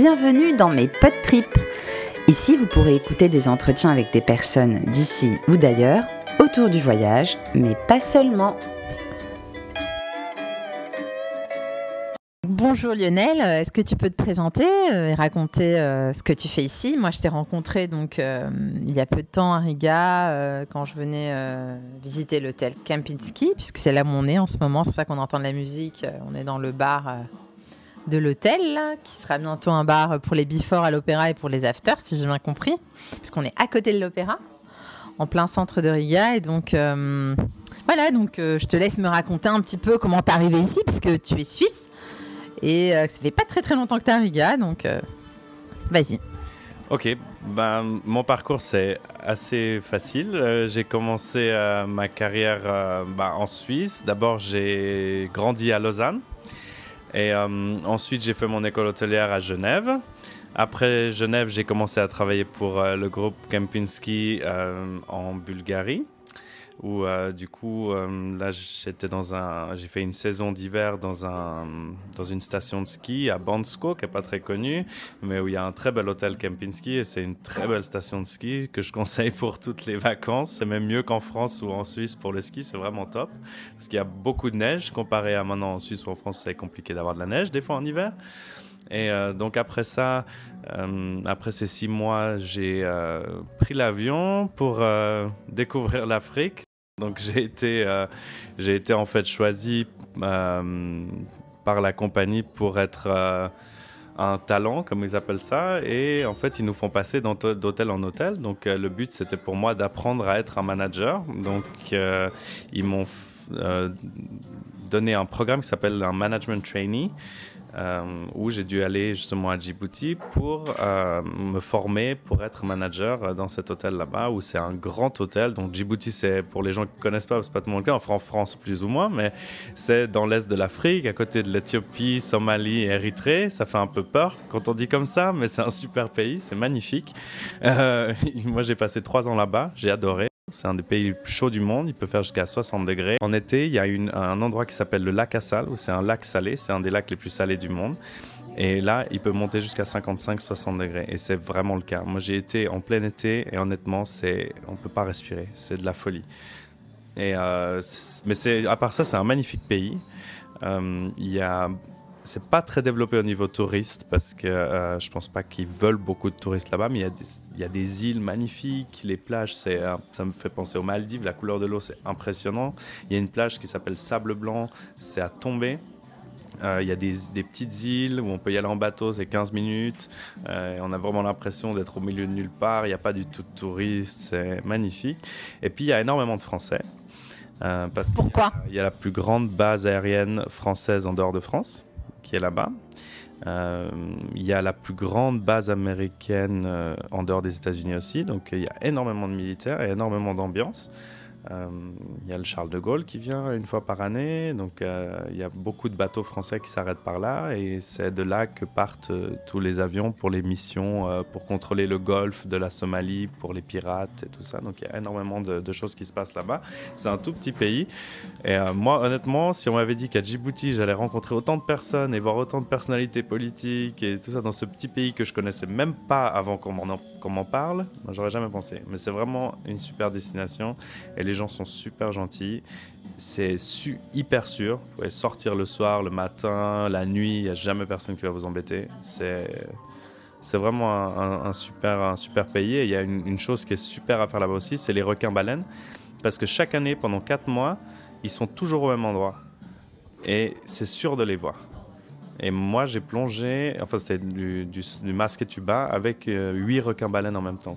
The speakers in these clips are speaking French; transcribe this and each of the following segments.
Bienvenue dans mes pod trips. Ici, vous pourrez écouter des entretiens avec des personnes d'ici ou d'ailleurs autour du voyage, mais pas seulement. Bonjour Lionel, est-ce que tu peux te présenter euh, et raconter euh, ce que tu fais ici? Moi, je t'ai rencontré donc euh, il y a peu de temps à Riga quand je venais visiter l'hôtel Kempinski, puisque c'est là où on est en ce moment. C'est pour ça qu'on entend de la musique. on est dans le bar de l'hôtel, qui sera bientôt un bar pour les before à l'opéra et pour les afters, si j'ai bien compris, puisqu'on est à côté de l'opéra, en plein centre de Riga. Et donc, euh, voilà, donc euh, je te laisse me raconter un petit peu comment t'es arrivé ici, puisque tu es suisse, et euh, ça fait pas très très longtemps que tu es à Riga, donc vas-y. Ok, ben, mon parcours c'est assez facile. j'ai commencé ma carrière ben, en Suisse. D'abord j'ai grandi à Lausanne. Et euh, ensuite, j'ai fait mon école hôtelière à Genève. Après Genève, j'ai commencé à travailler pour euh, le groupe Kempinski euh, en Bulgarie où euh, du coup euh, là j'étais dans un j'ai fait une saison d'hiver dans un dans une station de ski à Bansko qui est pas très connue mais où il y a un très bel hôtel Kempinski et c'est une très belle station de ski que je conseille pour toutes les vacances. C'est même mieux qu'en France ou en Suisse pour le ski c'est vraiment top. Parce qu'il y a beaucoup de neige comparé à maintenant en Suisse ou en France c'est compliqué d'avoir de la neige des fois en hiver. Et euh, donc après ça, après ces six mois, j'ai pris l'avion pour découvrir l'Afrique. Donc j'ai été, euh, été en fait choisi euh, par la compagnie pour être euh, un talent, comme ils appellent ça, et en fait ils nous font passer d'hôtel en hôtel. Donc euh, le but c'était pour moi d'apprendre à être un manager. Donc ils m'ont donné un programme qui s'appelle un management trainee euh, où j'ai dû aller justement à Djibouti pour euh, me former pour être manager dans cet hôtel là-bas où c'est un grand hôtel. Donc Djibouti, c'est pour les gens qui ne connaissent pas, c'est pas tout le monde le cas, en France plus ou moins, mais c'est dans l'est de l'Afrique, à côté de l'Éthiopie, Somalie et Érythrée. Ça fait un peu peur quand on dit comme ça, mais c'est un super pays, c'est magnifique. Euh, moi, j'ai passé trois ans là-bas, j'ai adoré. C'est un des pays les plus chauds du monde, il peut faire jusqu'à 60 degrés. En été, il y a un endroit qui s'appelle le lac Assal, où c'est un lac salé, c'est un des lacs les plus salés du monde. Et là, il peut monter jusqu'à 55-60 degrés. Et c'est vraiment le cas. Moi, j'ai été en plein été et honnêtement, on ne peut pas respirer. C'est de la folie. Et, euh, mais à part ça, c'est un magnifique pays. Euh, il y a c'est pas très développé au niveau touriste parce que euh, je pense pas qu'ils veulent beaucoup de touristes là-bas, mais il y, a des, il y a des îles magnifiques, les plages, c'est, ça me fait penser aux Maldives, la couleur de l'eau c'est impressionnant. Il y a une plage qui s'appelle Sable Blanc, c'est à tomber. Euh, il y a des, des, petites îles où on peut y aller en bateau, c'est 15 minutes. Euh, on a vraiment l'impression d'être au milieu de nulle part. Il n'y a pas du tout de touristes, c'est magnifique. Et puis il y a énormément de Français. Euh, parce Pourquoi? Il y a la plus grande base aérienne française en dehors de France qui est là-bas. Euh, il y a la plus grande base américaine euh, en dehors des États-Unis aussi, donc il y a énormément de militaires et énormément d'ambiance. Euh, il y a le Charles de Gaulle qui vient une fois par année, donc euh, il y a beaucoup de bateaux français qui s'arrêtent par là et c'est de là que partent euh, tous les avions pour les missions, pour contrôler le golfe de la Somalie, pour les pirates et tout ça. Donc il y a énormément de, choses qui se passent là-bas. C'est un tout petit pays et moi honnêtement, si on m'avait dit qu'à Djibouti j'allais rencontrer autant de personnes et voir autant de personnalités politiques et tout ça dans ce petit pays que je connaissais même pas avant qu'on m'en parle, j'aurais jamais pensé. Mais c'est vraiment une super destination et les gens sont super gentils. C'est su hyper sûr. Vous pouvez sortir le soir, le matin, la nuit, il n'y a jamais personne qui va vous embêter. C'est. Vraiment un, super, pays. Et il y a une, chose qui est super à faire là-bas aussi, c'est les requins-baleines. Parce que chaque année, pendant 4 mois, ils sont toujours au même endroit. Et c'est sûr de les voir. Et moi, j'ai plongé, enfin, c'était du, masque et tuba avec euh, 8 requins-baleines en même temps.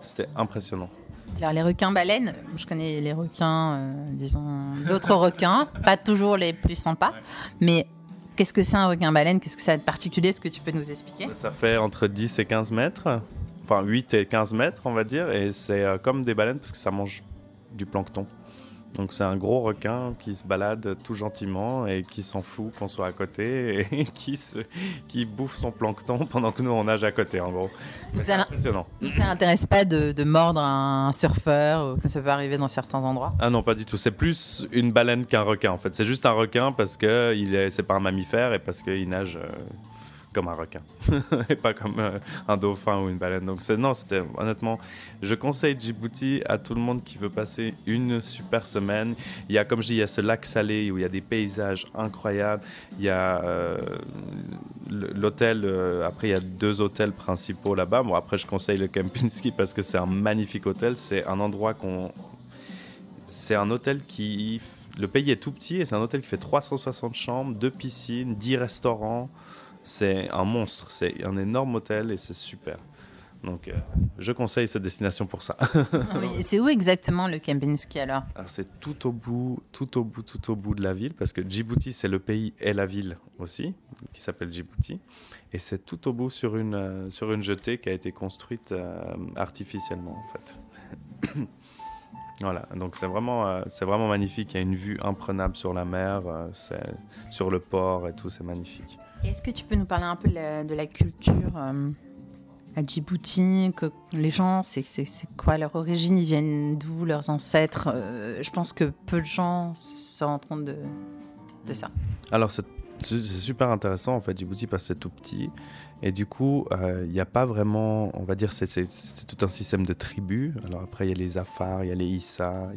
C'était impressionnant. Alors les requins baleines, je connais les requins, euh, disons d'autres requins, pas toujours les plus sympas, mais qu'est-ce que c'est un requin baleine? Qu'est-ce que ça a de particulier? Est-ce que tu peux nous expliquer? Ça fait entre 10 et 15 mètres, enfin 8 et 15 mètres on va dire, et c'est euh, comme des baleines parce que ça mange du plancton. Donc c'est un gros requin qui se balade tout gentiment et qui s'en fout qu'on soit à côté et qui, se, qui bouffe son plancton pendant que nous on nage à côté en gros. C'est impressionnant. Donc ça n'intéresse pas de, de, mordre un surfeur ou que ça peut arriver dans certains endroits? Ah non pas du tout, c'est plus une baleine qu'un requin en fait. C'est juste un requin parce que il est, c'est pas un mammifère et parce qu'il nage... Euh, comme un requin et pas comme euh, un dauphin ou une baleine. Donc non, c'était honnêtement, je conseille Djibouti à tout le monde qui veut passer une super semaine. Il y a, comme je dis, il y a ce lac salé où il y a des paysages incroyables. Il y a euh, l'hôtel. Euh, après, il y a deux hôtels principaux là-bas. Bon, après, je conseille le Kempinski parce que c'est un magnifique hôtel. C'est un endroit qu'on, c'est un hôtel qui le pays est tout petit et c'est un hôtel qui fait 360 chambres, deux piscines, 10 restaurants. C'est un monstre, c'est un énorme hôtel et c'est super. Donc, euh, je conseille cette destination pour ça. C'est où exactement le Kempinski alors, alors C'est tout au bout, tout au bout, tout au bout de la ville, parce que Djibouti, c'est le pays et la ville aussi, qui s'appelle Djibouti. Et c'est tout au bout sur une, euh, sur une jetée qui a été construite euh, artificiellement, en fait. Voilà, donc c'est vraiment, euh, c'est vraiment magnifique. Il y a une vue imprenable sur la mer, euh, c'est, sur le port et tout, c'est magnifique. est-ce que tu peux nous parler un peu de la, culture euh, à Djibouti que Les gens, c'est, c'est, quoi leur origine? Ils viennent d'où? Leurs ancêtres? Je pense que peu de gens se rendent compte de, de ça. Alors, c'est c'est super intéressant en fait Djibouti parce que c'est tout petit et du coup euh, il n'y a pas vraiment on va dire c'est tout un système de tribus. Alors après il y a les Afars il y a les Issa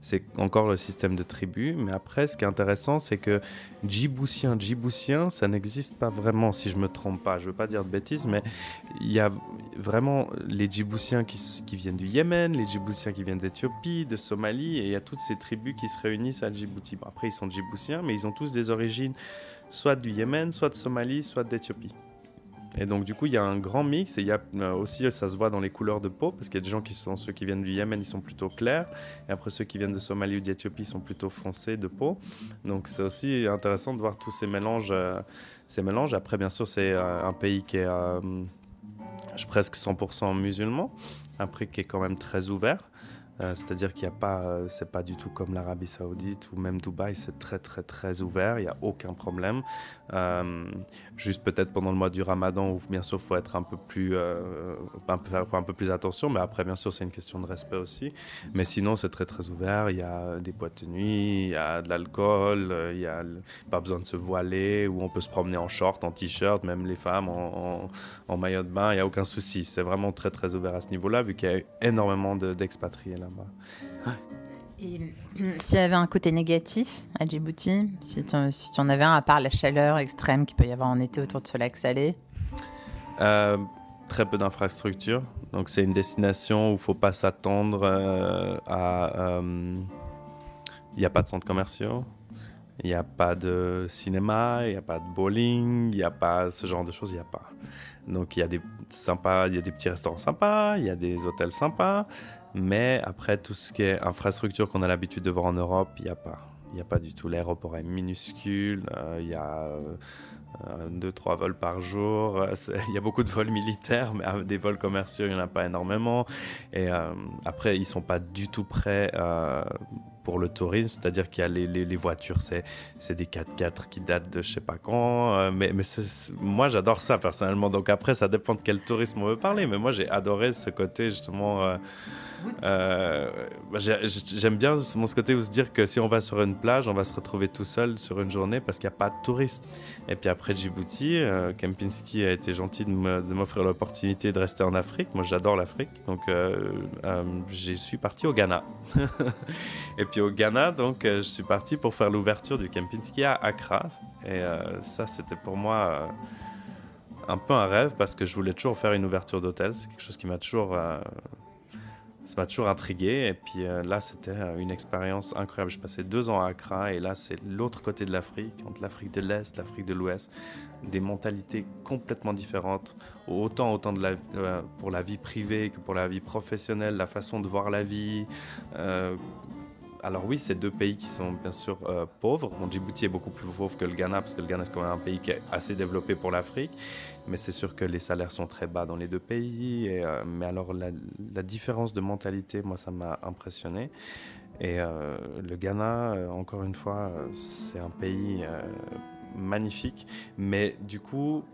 c'est encore le système de tribus. Mais après ce qui est intéressant c'est que Djiboutien Djiboutien ça n'existe pas vraiment si je me trompe pas. Je veux pas dire de bêtises mais il y a vraiment les Djiboutiens qui, qui viennent du Yémen les Djiboutiens qui viennent d'Éthiopie de Somalie et il y a toutes ces tribus qui se réunissent à Djibouti. Après ils sont Djiboutiens mais ils ont tous des origines soit du Yémen, soit de Somalie, soit d'Éthiopie. Et donc du coup, il y a un grand mix et il y a euh, aussi, ça se voit dans les couleurs de peau, parce qu'il y a des gens qui sont, ceux qui viennent du Yémen, ils sont plutôt clairs, et après ceux qui viennent de Somalie ou d'Éthiopie sont plutôt foncés de peau. Donc c'est aussi intéressant de voir tous ces mélanges. Euh, ces mélanges. Après, bien sûr, c'est euh, un pays qui est presque 100% musulman, après qui est quand même très ouvert. C'est-à-dire qu'il n'y a pas, c'est pas du tout comme l'Arabie Saoudite ou même Dubaï, c'est très très très ouvert, il n'y a aucun problème. Euh, juste peut-être pendant le mois du Ramadan où bien sûr il faut être un peu plus, un peu, faire un peu plus attention, mais après bien sûr c'est une question de respect aussi. Mais sinon c'est très très ouvert, il y a des boîtes de nuit, il y a de l'alcool, il n'y a pas besoin de se voiler, où on peut se promener en short, en t-shirt, même les femmes en, en, maillot de bain, il n'y a aucun souci. C'est vraiment très très ouvert à ce niveau-là vu qu'il y a énormément d'expatriés là. Et s'il y avait un côté négatif à Djibouti, si tu, en avais un, à part la chaleur extrême qu'il peut y avoir en été autour de ce lac salé? Euh, Très peu d'infrastructures. Donc c'est une destination où il ne faut pas s'attendre euh, à... Euh, il n'y a pas de centres commerciaux, il n'y a pas de cinéma, il n'y a pas de bowling, il n'y a pas ce genre de choses, il n'y a pas. Donc il y a des sympas, il y a des petits restaurants sympas, il y a des hôtels sympas, mais après, tout ce qui est infrastructure qu'on a l'habitude de voir en Europe, il n'y a pas. Il n'y a pas du tout. L'aéroport est minuscule. Euh, il y a euh, deux, trois vols par jour. Il y a beaucoup de vols militaires, mais euh, des vols commerciaux, il n'y en a pas énormément. Et après, ils ne sont pas du tout prêts pour le tourisme, c'est-à-dire qu'il y a les, les, voitures, c'est, des 4x4 qui datent de je sais pas quand, mais, mais moi j'adore ça personnellement, donc après ça dépend de quel tourisme on veut parler, mais moi j'ai adoré ce côté justement euh, bah, j'aime bien mon côté où se dire que si on va sur une plage, on va se retrouver tout seul sur une journée parce qu'il n'y a pas de touristes. Et puis après Djibouti, euh, Kempinski a été gentil de m'offrir l'opportunité de rester en Afrique. Moi, j'adore l'Afrique, donc euh, je suis parti au Ghana. et puis au Ghana, donc je suis parti pour faire l'ouverture du Kempinski à Accra. Et ça, c'était pour moi un peu un rêve parce que je voulais toujours faire une ouverture d'hôtel. C'est quelque chose qui m'a toujours ça m'a toujours intrigué. Et puis euh, là, c'était euh, une expérience incroyable. Je passais deux ans à Accra et là, c'est l'autre côté de l'Afrique, entre l'Afrique de l'Est, l'Afrique de l'Ouest. Des mentalités complètement différentes, autant, autant de la, euh, pour la vie privée que pour la vie professionnelle, la façon de voir la vie alors oui, c'est deux pays qui sont bien sûr euh, pauvres. Djibouti est beaucoup plus pauvre que le Ghana, parce que le Ghana c'est quand même un pays qui est assez développé pour l'Afrique. Mais c'est sûr que les salaires sont très bas dans les deux pays. Euh, mais alors la, différence de mentalité, moi, ça m'a impressionné. Et euh, le Ghana, encore une fois, c'est un pays magnifique. Mais du coup,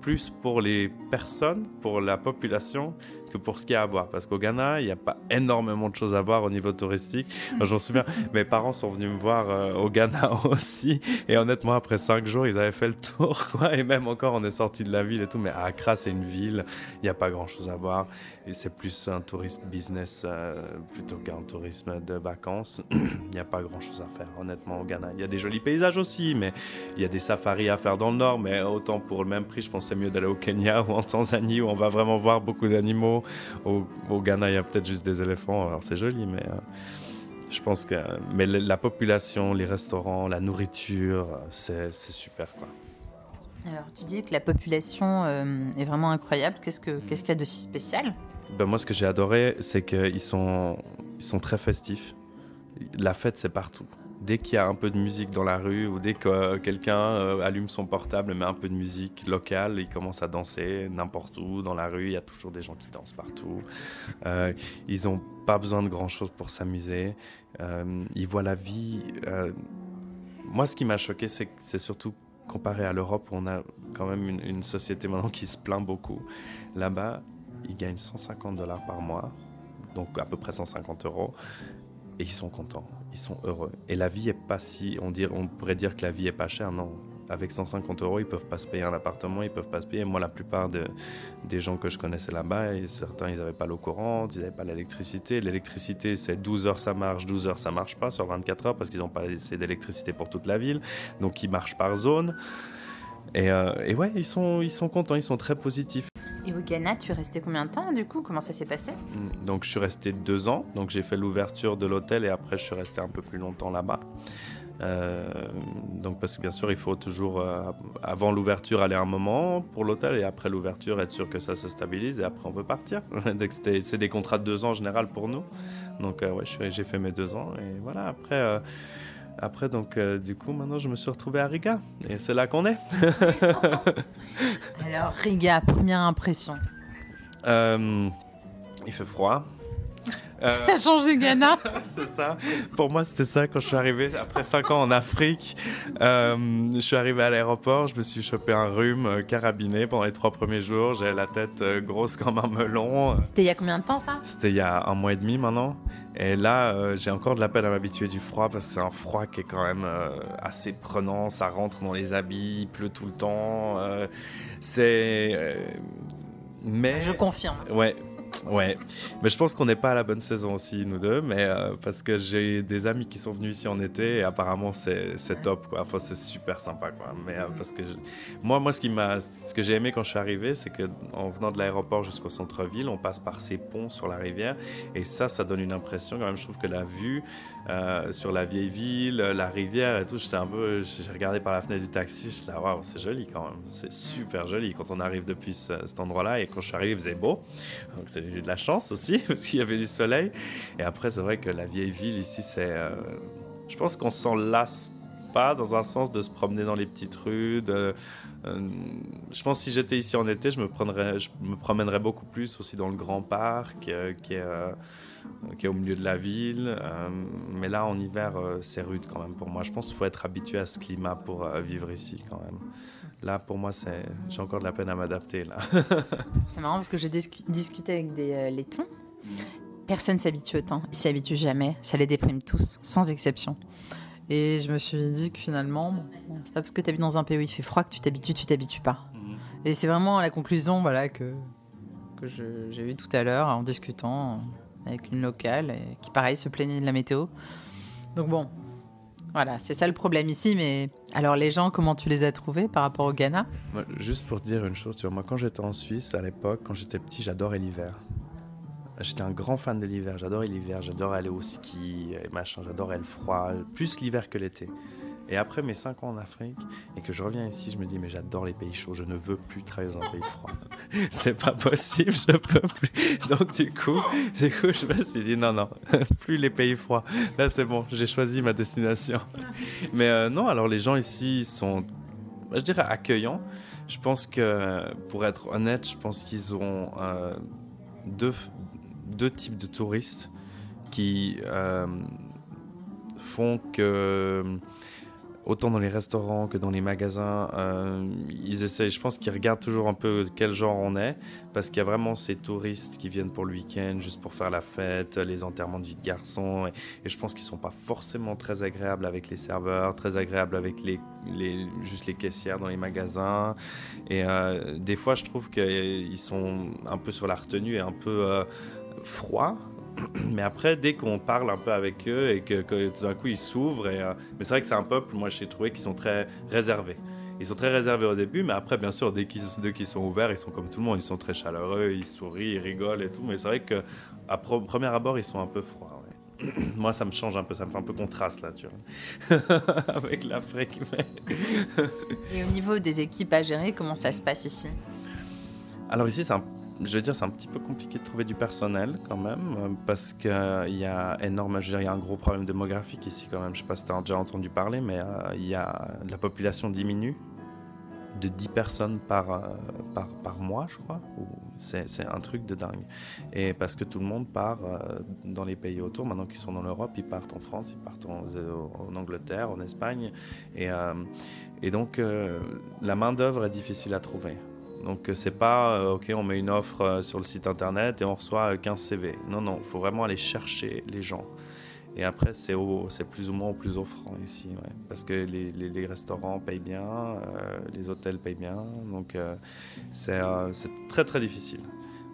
plus pour les personnes, pour la population, que pour ce qu'il y a à voir. Parce qu'au Ghana, il n'y a pas énormément de choses à voir au niveau touristique. Je m'en souviens, mes parents sont venus me voir euh, au Ghana aussi. Et honnêtement, après cinq jours, ils avaient fait le tour. Quoi. Et même encore, on est sorti de la ville et tout. Mais Accra, c'est une ville. Il n'y a pas grand-chose à voir. Et c'est plus un tourisme business euh, plutôt qu'un tourisme de vacances. il n'y a pas grand-chose à faire, honnêtement, au Ghana. Il y a des jolis paysages aussi, mais il y a des safaris à faire dans le nord. Mais autant pour le même prix, je c'est mieux d'aller au Kenya ou en Tanzanie où on va vraiment voir beaucoup d'animaux. Au, Ghana, il y a peut-être juste des éléphants. Alors c'est joli, mais euh, je pense que mais la population, les restaurants, la nourriture, c'est super quoi. Alors tu dis que la population euh, est vraiment incroyable. Qu'est-ce que qu'est-ce qu'il y a de si spécial? Ben, moi, ce que j'ai adoré, c'est qu'ils sont ils sont très festifs. La fête, c'est partout dès qu'il y a un peu de musique dans la rue ou dès que euh, quelqu'un euh, allume son portable et met un peu de musique locale, il commence à danser n'importe où dans la rue. Il y a toujours des gens qui dansent partout. Euh, ils n'ont pas besoin de grand chose pour s'amuser. ils voient la vie. moi, ce qui m'a choqué, c'est c'est surtout comparé à l'Europe, où on a quand même une, une société maintenant qui se plaint beaucoup. Là-bas, ils gagnent 150 dollars par mois, donc à peu près 150 euros et ils sont contents, ils sont heureux. Et la vie est pas si, on, dirait, on pourrait dire que la vie est pas chère, non. Avec 150 euros, ils peuvent pas se payer un appartement, ils peuvent pas se payer. Moi, la plupart de, des gens que je connaissais là-bas, certains, ils n'avaient pas l'eau courante, ils n'avaient pas l'électricité. L'électricité, c'est 12 heures, ça marche, 12 heures, ça marche pas sur 24 heures parce qu'ils n'ont pas assez d'électricité pour toute la ville. Donc, ils marchent par zone. Et, euh, et, ouais, ils sont, ils sont contents, ils sont très positifs. Et au Ghana, tu es resté combien de temps du coup? Comment ça s'est passé? Mm, Donc je suis resté deux ans. Donc j'ai fait l'ouverture de l'hôtel et après je suis resté un peu plus longtemps là-bas. Euh, donc parce que bien sûr il faut toujours euh, avant l'ouverture aller un moment pour l'hôtel et après l'ouverture être sûr que ça se stabilise et après on peut partir. c'est des contrats de deux ans en général pour nous. Donc ouais, j'ai fait mes deux ans et voilà après après, donc, euh, du coup, maintenant, je me suis retrouvé à Riga. Et c'est là qu'on est. Alors, Riga, première impression euh, Il fait froid. Euh, ça change du Ghana. c'est ça. Pour moi, c'était ça quand je suis arrivé après 5 ans en Afrique. je suis arrivé à l'aéroport, je me suis chopé un rhume carabiné pendant les trois premiers jours. J'avais la tête grosse comme un melon. C'était il y a combien de temps ça? C'était il y a un mois et demi maintenant. Et là, euh, j'ai encore de la peine à m'habituer du froid parce que c'est un froid qui est quand même euh, assez prenant. Ça rentre dans les habits, il pleut tout le temps. Euh, c'est. mais. Je confirme. Ouais, Ouais, mais je pense qu'on n'est pas à la bonne saison aussi, nous deux, mais euh, parce que j'ai des amis qui sont venus ici en été et apparemment c'est top, quoi. Enfin, c'est super sympa, quoi. Mais euh, parce que moi, moi, ce, qui ce que j'ai aimé quand je suis arrivé, c'est qu'en venant de l'aéroport jusqu'au centre-ville, on passe par ces ponts sur la rivière et ça, ça donne une impression quand même. Je trouve que la vue euh, sur la vieille ville, la rivière et tout, j'étais un peu. J'ai regardé par la fenêtre du taxi, je suis là, waouh, c'est joli quand même. C'est super joli quand on arrive depuis cet endroit-là et quand je suis arrivé, il faisait beau. Donc, j'ai eu de la chance aussi parce qu'il y avait du soleil. Et après, c'est vrai que la vieille ville ici, c'est. Euh, je pense qu'on s'en lasse pas dans un sens de se promener dans les petites rues. Euh, je pense que si j'étais ici en été, je me, promènerais beaucoup plus aussi dans le grand parc euh, qui est qui est au milieu de la ville. mais là, en hiver, c'est rude quand même pour moi. Je pense qu'il faut être habitué à ce climat pour vivre ici quand même. Là, pour moi, j'ai encore de la peine à m'adapter. C'est marrant parce que j'ai discuté avec des euh, laitons. Personne s'habitue au temps. Ils s'y habituent jamais. Ça les déprime tous, sans exception. Et je me suis dit que finalement, c'est pas parce que tu habites dans un pays où il fait froid que tu t'habitues, tu t'habitues pas. Mhm. Et c'est vraiment la conclusion voilà, que, que j'ai eue tout à l'heure en discutant avec une locale qui, pareil, se plaignait de la météo. Donc bon, voilà, c'est ça le problème ici. Mais alors, les gens, comment tu les as trouvés par rapport au Ghana? Juste pour te dire une chose, tu vois, moi, quand j'étais en Suisse, à l'époque, quand j'étais petit, j'adorais l'hiver. J'étais un grand fan de l'hiver. J'adorais l'hiver. J'adorais aller au ski machin. J'adorais le froid, plus l'hiver que l'été. Et après mes 5 ans en Afrique et que je reviens ici, je me dis mais j'adore les pays chauds, je ne veux plus travailler dans un pays froid. c'est pas possible, je peux plus. Donc du coup, du coup, je me suis dit non non, plus les pays froids. Là c'est bon, j'ai choisi ma destination. Mais euh, non, alors les gens ici sont je dirais accueillants. Je pense que pour être honnête, je pense qu'ils ont euh, deux, deux types de touristes qui euh, font que autant dans les restaurants que dans les magasins, euh, ils essayent, je pense qu'ils regardent toujours un peu quel genre on est, parce qu'il y a vraiment ces touristes qui viennent pour le week-end, juste pour faire la fête, les enterrements de vie de garçons, et, je pense qu'ils sont pas forcément très agréables avec les serveurs, très agréables avec les, les juste les caissières dans les magasins, et euh, des fois je trouve qu'ils sont un peu sur la retenue et un peu euh, froids mais après, dès qu'on parle un peu avec eux et que, tout d'un coup ils s'ouvrent, euh, mais c'est vrai que c'est un peuple, moi j'ai trouvé qu'ils sont très réservés. Ils sont très réservés au début, mais après, bien sûr, dès qu'ils sont ouverts, ils sont comme tout le monde, ils sont très chaleureux, ils sourient, ils rigolent et tout. Mais c'est vrai qu'à premier abord, ils sont un peu froids. Moi, ça me change un peu, ça me fait un peu contraste là, tu vois, avec l'Afrique. et au niveau des équipes à gérer, comment ça se passe ici? Alors ici, c'est un je veux dire, c'est un petit peu compliqué de trouver du personnel quand même, euh, parce qu'il y a énorme, je veux dire, il y a un gros problème démographique ici quand même. Je sais pas si tu as déjà entendu parler, mais euh, il y a, la population diminue de 10 personnes par, euh, par, par, mois, je crois. C'est un truc de dingue. Et parce que tout le monde part dans les pays autour, maintenant qu'ils sont dans l'Europe, ils partent en France, ils partent en, en Angleterre, en Espagne. Et, et donc, la main-d'œuvre est difficile à trouver. Donc euh, c'est pas euh, ok on met une offre euh, sur le site internet et on reçoit 15 CV. Non non, il faut vraiment aller chercher les gens. Et après c'est plus ou moins au plus offrant ici, parce que les, les, restaurants payent bien, les hôtels payent bien, donc c'est très très difficile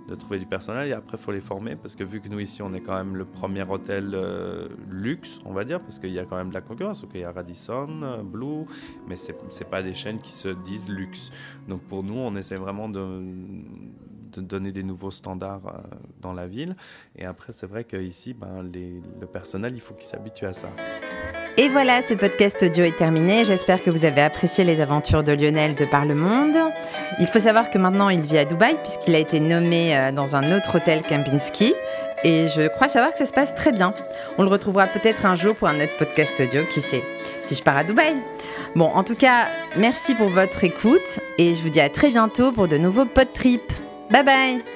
de trouver du personnel et après il faut les former parce que vu que nous ici on est quand même le premier hôtel euh, luxe on va dire parce qu'il y a quand même de la concurrence donc il y a Radisson, euh, Blue mais c'est n'est pas des chaînes qui se disent luxe donc pour nous on essaie vraiment de, donner des nouveaux standards euh, dans la ville et après c'est vrai qu'ici ben, le personnel il faut qu'il s'habitue à ça. Et voilà, ce podcast audio est terminé. J'espère que vous avez apprécié les aventures de Lionel de par le monde. Il faut savoir que maintenant il vit à Dubaï puisqu'il a été nommé euh, dans un autre hôtel Kempinski. Et je crois savoir que ça se passe très bien. On le retrouvera peut-être un jour pour un autre podcast audio, qui sait, si je pars à Dubaï. Bon, en tout cas, merci pour votre écoute et je vous dis à très bientôt pour de nouveaux pod trips. Bye bye